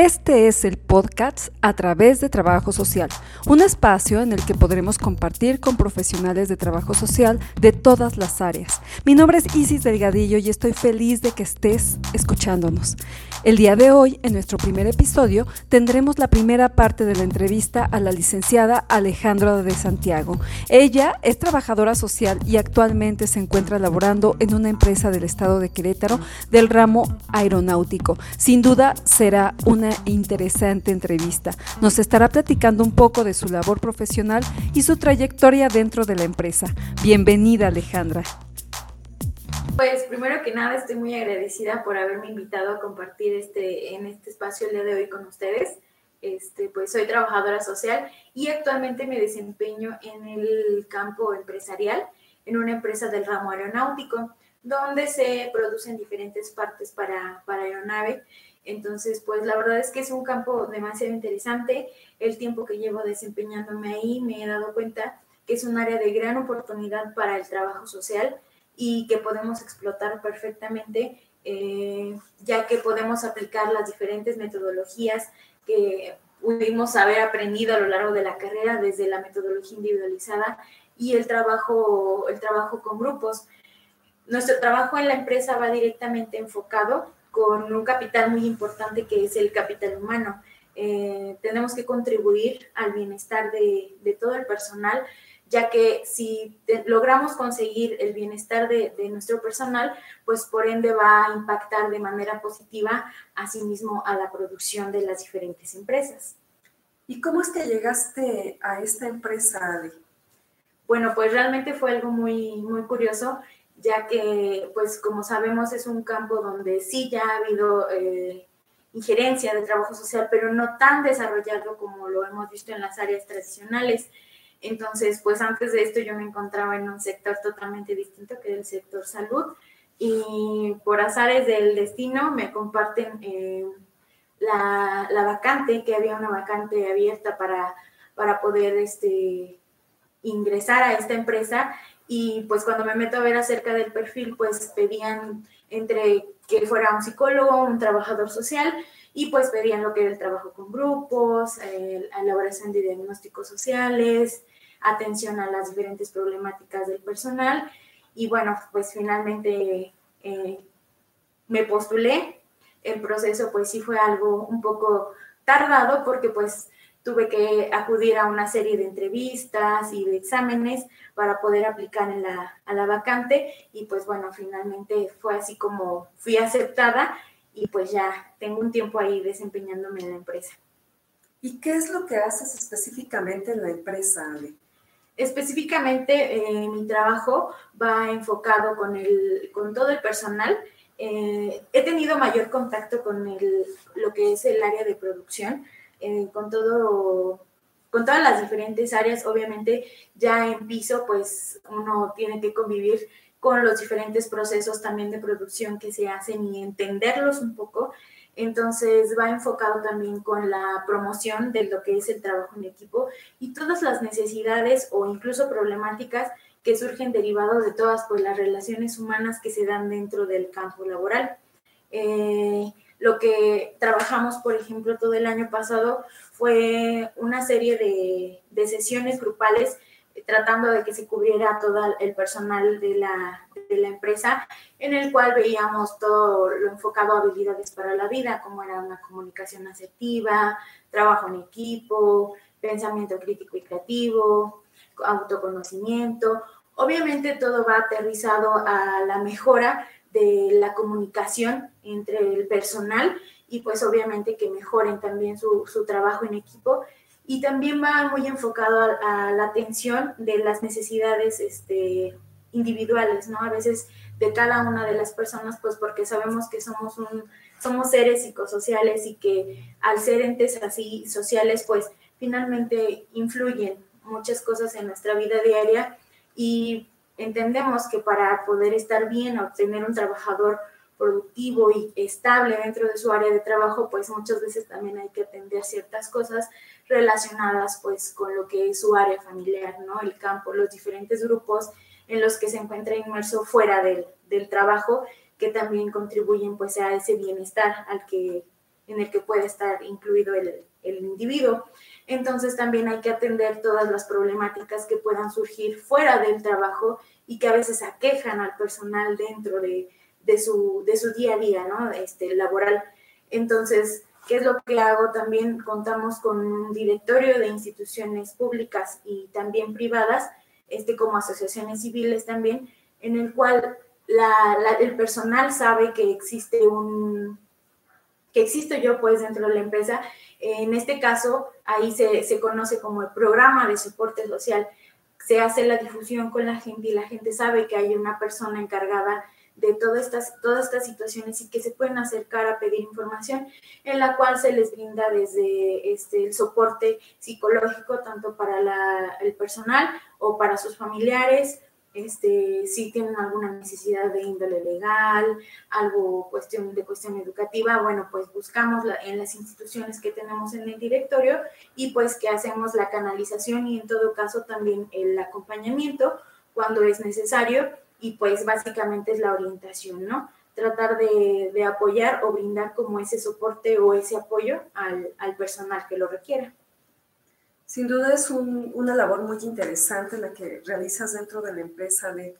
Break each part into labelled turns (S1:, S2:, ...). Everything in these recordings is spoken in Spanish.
S1: Este es el podcast a través de Trabajo Social, un espacio en el que podremos compartir con profesionales de trabajo social de todas las áreas. Mi nombre es Isis Delgadillo y estoy feliz de que estés escuchándonos. El día de hoy, en nuestro primer episodio, tendremos la primera parte de la entrevista a la licenciada Alejandra de Santiago. Ella es trabajadora social y actualmente se encuentra laborando en una empresa del estado de Querétaro del ramo aeronáutico. Sin duda será una interesante entrevista. Nos estará platicando un poco de su labor profesional y su trayectoria dentro de la empresa. Bienvenida Alejandra.
S2: Pues primero que nada estoy muy agradecida por haberme invitado a compartir este, en este espacio el día de hoy con ustedes. Este, pues soy trabajadora social y actualmente me desempeño en el campo empresarial, en una empresa del ramo aeronáutico, donde se producen diferentes partes para, para aeronave. Entonces, pues la verdad es que es un campo demasiado interesante. El tiempo que llevo desempeñándome ahí me he dado cuenta que es un área de gran oportunidad para el trabajo social y que podemos explotar perfectamente, eh, ya que podemos aplicar las diferentes metodologías que pudimos haber aprendido a lo largo de la carrera, desde la metodología individualizada y el trabajo, el trabajo con grupos. Nuestro trabajo en la empresa va directamente enfocado con un capital muy importante que es el capital humano. Eh, tenemos que contribuir al bienestar de, de todo el personal ya que si logramos conseguir el bienestar de, nuestro personal, pues por ende va a impactar de manera positiva asimismo a la producción de las diferentes empresas.
S1: ¿Y cómo es que llegaste a esta empresa, Ale?
S2: Bueno, pues realmente fue algo muy, muy curioso, ya que, pues como sabemos, es un campo donde sí ya ha habido eh, injerencia de trabajo social, pero no tan desarrollado como lo hemos visto en las áreas tradicionales. Entonces, pues antes de esto yo me encontraba en un sector totalmente distinto, que el sector salud, y por azares del destino me comparten eh, la, vacante, que había una vacante abierta para, para poder este, ingresar a esta empresa, y pues cuando me meto a ver acerca del perfil, pues pedían entre que fuera un psicólogo, un trabajador social, y pues pedían lo que era el trabajo con grupos, la elaboración de diagnósticos sociales, atención a las diferentes problemáticas del personal. Y bueno, pues finalmente eh, me postulé. El proceso pues sí fue algo un poco tardado porque pues tuve que acudir a una serie de entrevistas y de exámenes para poder aplicar en la, a la vacante y pues bueno, finalmente fue así como fui aceptada y pues ya tengo un tiempo ahí desempeñándome en la empresa.
S1: ¿Y qué es lo que haces específicamente en la empresa, Ale?
S2: Específicamente, eh, mi trabajo va enfocado con, el, con todo el personal. Eh, he tenido mayor contacto con el, lo que es el área de producción, eh, con todo con todas las diferentes áreas, obviamente ya en piso, pues uno tiene que convivir con los diferentes procesos también de producción que se hacen y entenderlos un poco. Entonces va enfocado también con la promoción de lo que es el trabajo en equipo y todas las necesidades o incluso problemáticas que surgen derivados de todas pues, las relaciones humanas que se dan dentro del campo laboral. Eh, lo que trabajamos, por ejemplo, todo el año pasado fue una serie de, sesiones grupales tratando de que se cubriera todo el personal de la, de la, empresa, en el cual veíamos todo lo enfocado a habilidades para la vida, como era una comunicación asertiva, trabajo en equipo, pensamiento crítico y creativo, autoconocimiento. Obviamente todo va aterrizado a la mejora de la comunicación entre el personal y pues obviamente que mejoren también su, su trabajo en equipo y también va muy enfocado a, la atención de las necesidades este, individuales, ¿no? A veces de cada una de las personas, pues porque sabemos que somos, un, somos seres psicosociales y que al ser entes así sociales, pues finalmente influyen muchas cosas en nuestra vida diaria y entendemos que para poder estar bien o tener un trabajador productivo y estable dentro de su área de trabajo, pues muchas veces también hay que atender ciertas cosas relacionadas pues con lo que es su área familiar, ¿no? El campo, los diferentes grupos en los que se encuentra inmerso fuera del, del trabajo que también contribuyen pues a ese bienestar al que en el que puede estar incluido el, el individuo. Entonces también hay que atender todas las problemáticas que puedan surgir fuera del trabajo y que a veces aquejan al personal dentro de, de, su, de su día a día, ¿no? Este, laboral. Entonces, ¿qué es lo que hago? También contamos con un directorio de instituciones públicas y también privadas, este, como asociaciones civiles también, en el cual el personal sabe que existe un que existo yo pues dentro de la empresa. En este caso, ahí se, se conoce como el programa de soporte social. Se hace la difusión con la gente y la gente sabe que hay una persona encargada de todas estas, todas estas situaciones y que se pueden acercar a pedir información, en la cual se les brinda desde este, el soporte psicológico, tanto para la, el personal o para sus familiares, este, si tienen alguna necesidad de índole legal, algo cuestión de cuestión educativa, bueno, pues buscamos en las instituciones que tenemos en el directorio y pues que hacemos la canalización y en todo caso también el acompañamiento cuando es necesario y pues básicamente es la orientación, ¿no? Tratar de, apoyar o brindar como ese soporte o ese apoyo al, personal que lo requiera.
S1: Sin duda es una labor muy interesante la que realizas dentro de la empresa. De,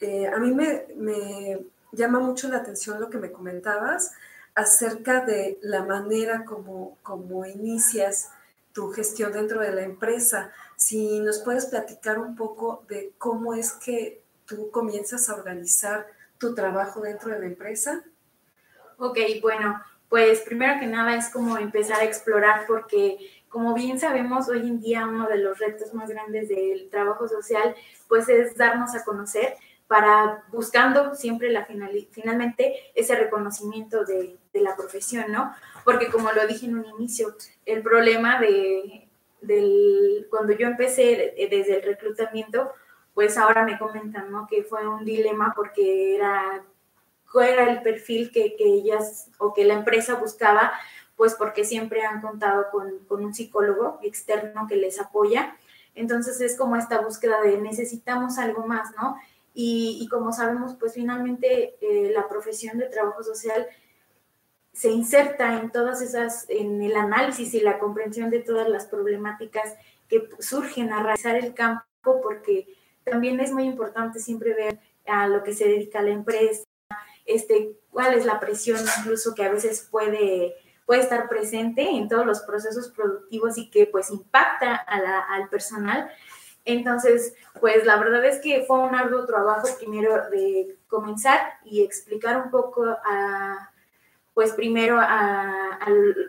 S1: eh, a mí me, me, llama mucho la atención lo que me comentabas acerca de la manera como, como inicias tu gestión dentro de la empresa. Si nos puedes platicar un poco de cómo es que tú comienzas a organizar tu trabajo dentro de la empresa?
S2: Ok, bueno, pues primero que nada es como empezar a explorar porque como bien sabemos hoy en día uno de los retos más grandes del trabajo social pues es darnos a conocer para buscando siempre la final, finalmente ese reconocimiento de, de, la profesión, ¿no? Porque como lo dije en un inicio, el problema de, del, cuando yo empecé desde el reclutamiento pues ahora me comentan, ¿no? Que fue un dilema porque era, era el perfil que, ellas o que la empresa buscaba, pues porque siempre han contado con, un psicólogo externo que les apoya. Entonces es como esta búsqueda de necesitamos algo más, ¿no? Y, como sabemos, pues finalmente eh, la profesión de trabajo social se inserta en todas esas, en el análisis y la comprensión de todas las problemáticas que surgen a realizar el campo, porque también es muy importante siempre ver a lo que se dedica la empresa, este, cuál es la presión incluso que a veces puede, puede estar presente en todos los procesos productivos y que pues impacta al personal. Entonces, pues la verdad es que fue un arduo trabajo primero de comenzar y explicar un poco a, pues primero a,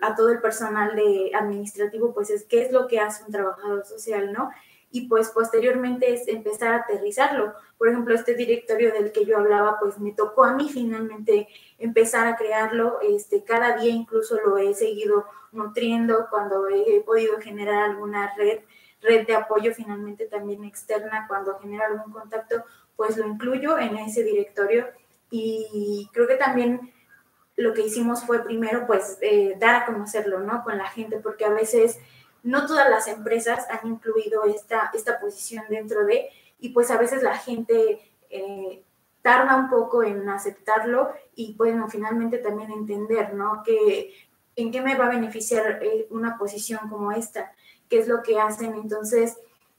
S2: a, todo el personal de administrativo, pues es qué es lo que hace un trabajador social, ¿no? Y pues posteriormente es empezar a aterrizarlo. Por ejemplo, este directorio del que yo hablaba, pues me tocó a mí finalmente empezar a crearlo. Este, cada día incluso lo he seguido nutriendo cuando he podido generar alguna red, red de apoyo finalmente también externa, cuando genera algún contacto, pues lo incluyo en ese directorio. Y creo que también lo que hicimos fue primero, pues, eh, dar a conocerlo, ¿no? Con la gente, porque a veces no todas las empresas han incluido esta, esta posición dentro de, y pues a veces la gente eh, tarda un poco en aceptarlo y bueno, finalmente también entender, ¿no? Que en qué me va a beneficiar eh, una posición como esta, qué es lo que hacen. Entonces,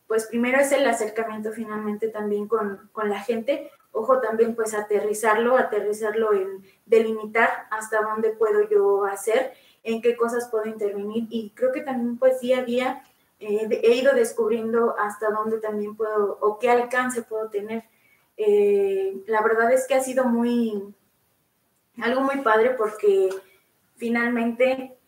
S2: pues primero es el acercamiento finalmente también con, con la gente. Ojo también pues aterrizarlo, aterrizarlo en delimitar hasta dónde puedo yo hacer en qué cosas puedo intervenir y creo que también pues día a día eh, he ido descubriendo hasta dónde también puedo o qué alcance puedo tener. Eh, la verdad es que ha sido muy, algo muy padre porque finalmente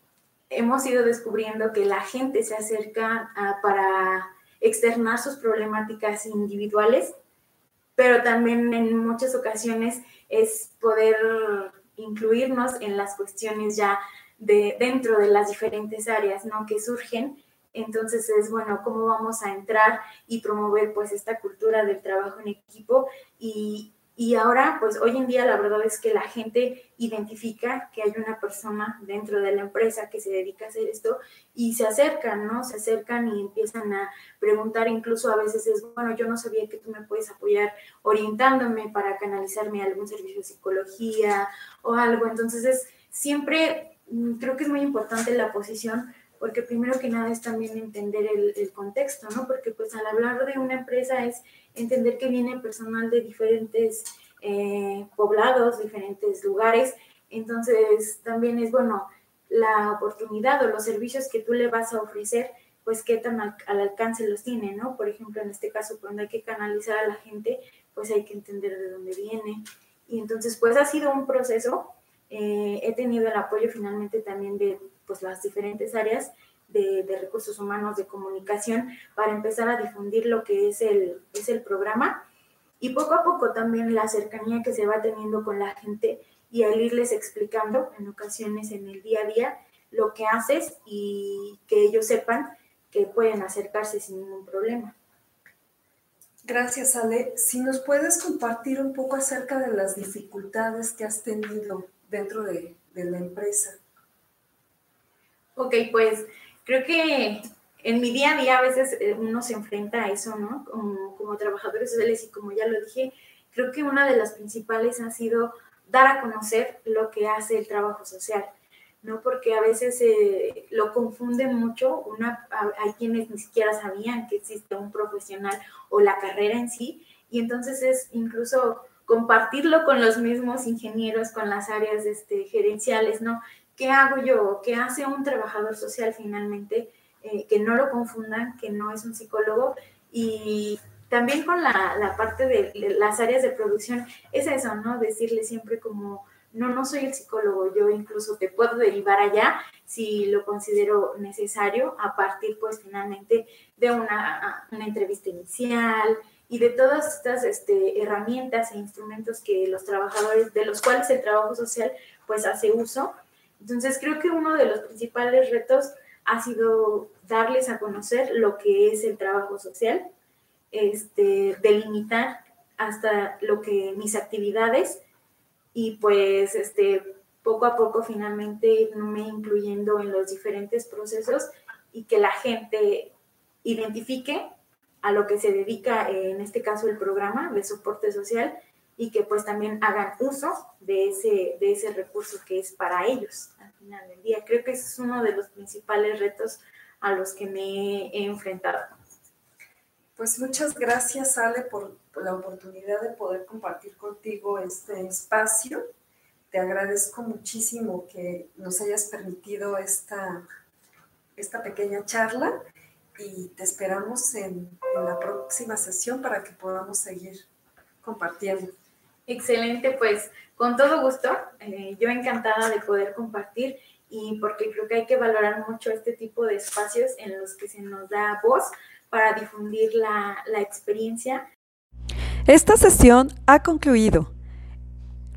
S2: hemos ido descubriendo que la gente se acerca para externar sus problemáticas individuales, pero también en muchas ocasiones es poder incluirnos en las cuestiones ya de, dentro de las diferentes áreas ¿no? que surgen. Entonces es bueno cómo vamos a entrar y promover pues esta cultura del trabajo en equipo y, y ahora, pues hoy en día la verdad es que la gente identifica que hay una persona dentro de la empresa que se dedica a hacer esto y se acercan, ¿no? Se acercan y empiezan a preguntar, incluso a veces es, bueno, yo no sabía que tú me puedes apoyar orientándome para canalizarme a algún servicio de psicología o algo. Entonces es siempre creo que es muy importante la posición porque primero que nada es también entender el, contexto, ¿no? Porque pues al hablar de una empresa es entender que viene personal de diferentes eh, poblados, diferentes lugares, entonces también es bueno la oportunidad o los servicios que tú le vas a ofrecer, pues qué tan al, alcance los tiene, ¿no? Por ejemplo, en este caso, cuando hay que canalizar a la gente, pues hay que entender de dónde viene. Y entonces, pues ha sido un proceso. Eh, he tenido el apoyo finalmente también de pues, las diferentes áreas de, recursos humanos, de comunicación, para empezar a difundir lo que es el, es el programa. Y poco a poco también la cercanía que se va teniendo con la gente y al irles explicando en ocasiones en el día a día lo que haces y que ellos sepan que pueden acercarse sin ningún problema.
S1: Gracias, Ale. Si nos puedes compartir un poco acerca de las dificultades que has tenido dentro de, de la empresa.
S2: Ok, pues creo que en mi día a día a veces eh, uno se enfrenta a eso, ¿no? Como, trabajadores sociales y como ya lo dije, creo que una de las principales ha sido dar a conocer lo que hace el trabajo social, ¿no? Porque a veces eh, lo confunden mucho, una, hay quienes ni siquiera sabían que existe un profesional o la carrera en sí, y entonces es incluso compartirlo con los mismos ingenieros, con las áreas este, gerenciales, ¿no? ¿Qué hago yo? ¿Qué hace un trabajador social finalmente? Eh, que no lo confundan, que no es un psicólogo y también con la, parte de las áreas de producción, es eso, ¿no? Decirle siempre como, no, no soy el psicólogo, yo incluso te puedo derivar allá si lo considero necesario a partir pues finalmente de una, entrevista inicial y de todas estas este, herramientas e instrumentos que los trabajadores, de los cuales el trabajo social pues hace uso. Entonces creo que uno de los principales retos ha sido darles a conocer lo que es el trabajo social, este, delimitar hasta lo que mis actividades y pues este, poco a poco finalmente irme incluyendo en los diferentes procesos y que la gente identifique a lo que se dedica, en este caso el programa de soporte social, y que pues también hagan uso de ese, de ese recurso que es para ellos al final del día. Creo que ese es uno de los principales retos a los que me he enfrentado.
S1: Pues muchas gracias, Ale, por, la oportunidad de poder compartir contigo este espacio. Te agradezco muchísimo que nos hayas permitido esta, esta pequeña charla y te esperamos en, en la próxima sesión para que podamos seguir compartiendo.
S2: Excelente, pues con todo gusto. Eh, yo encantada de poder compartir y porque creo que hay que valorar mucho este tipo de espacios en los que se nos da voz para difundir la, la experiencia.
S1: Esta sesión ha concluido.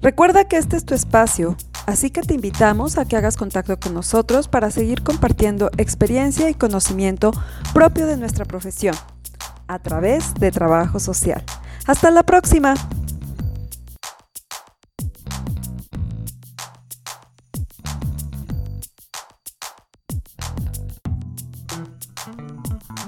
S1: Recuerda que este es tu espacio, así que te invitamos a que hagas contacto con nosotros para seguir compartiendo experiencia y conocimiento propio de nuestra profesión a través de trabajo social. Hasta la próxima.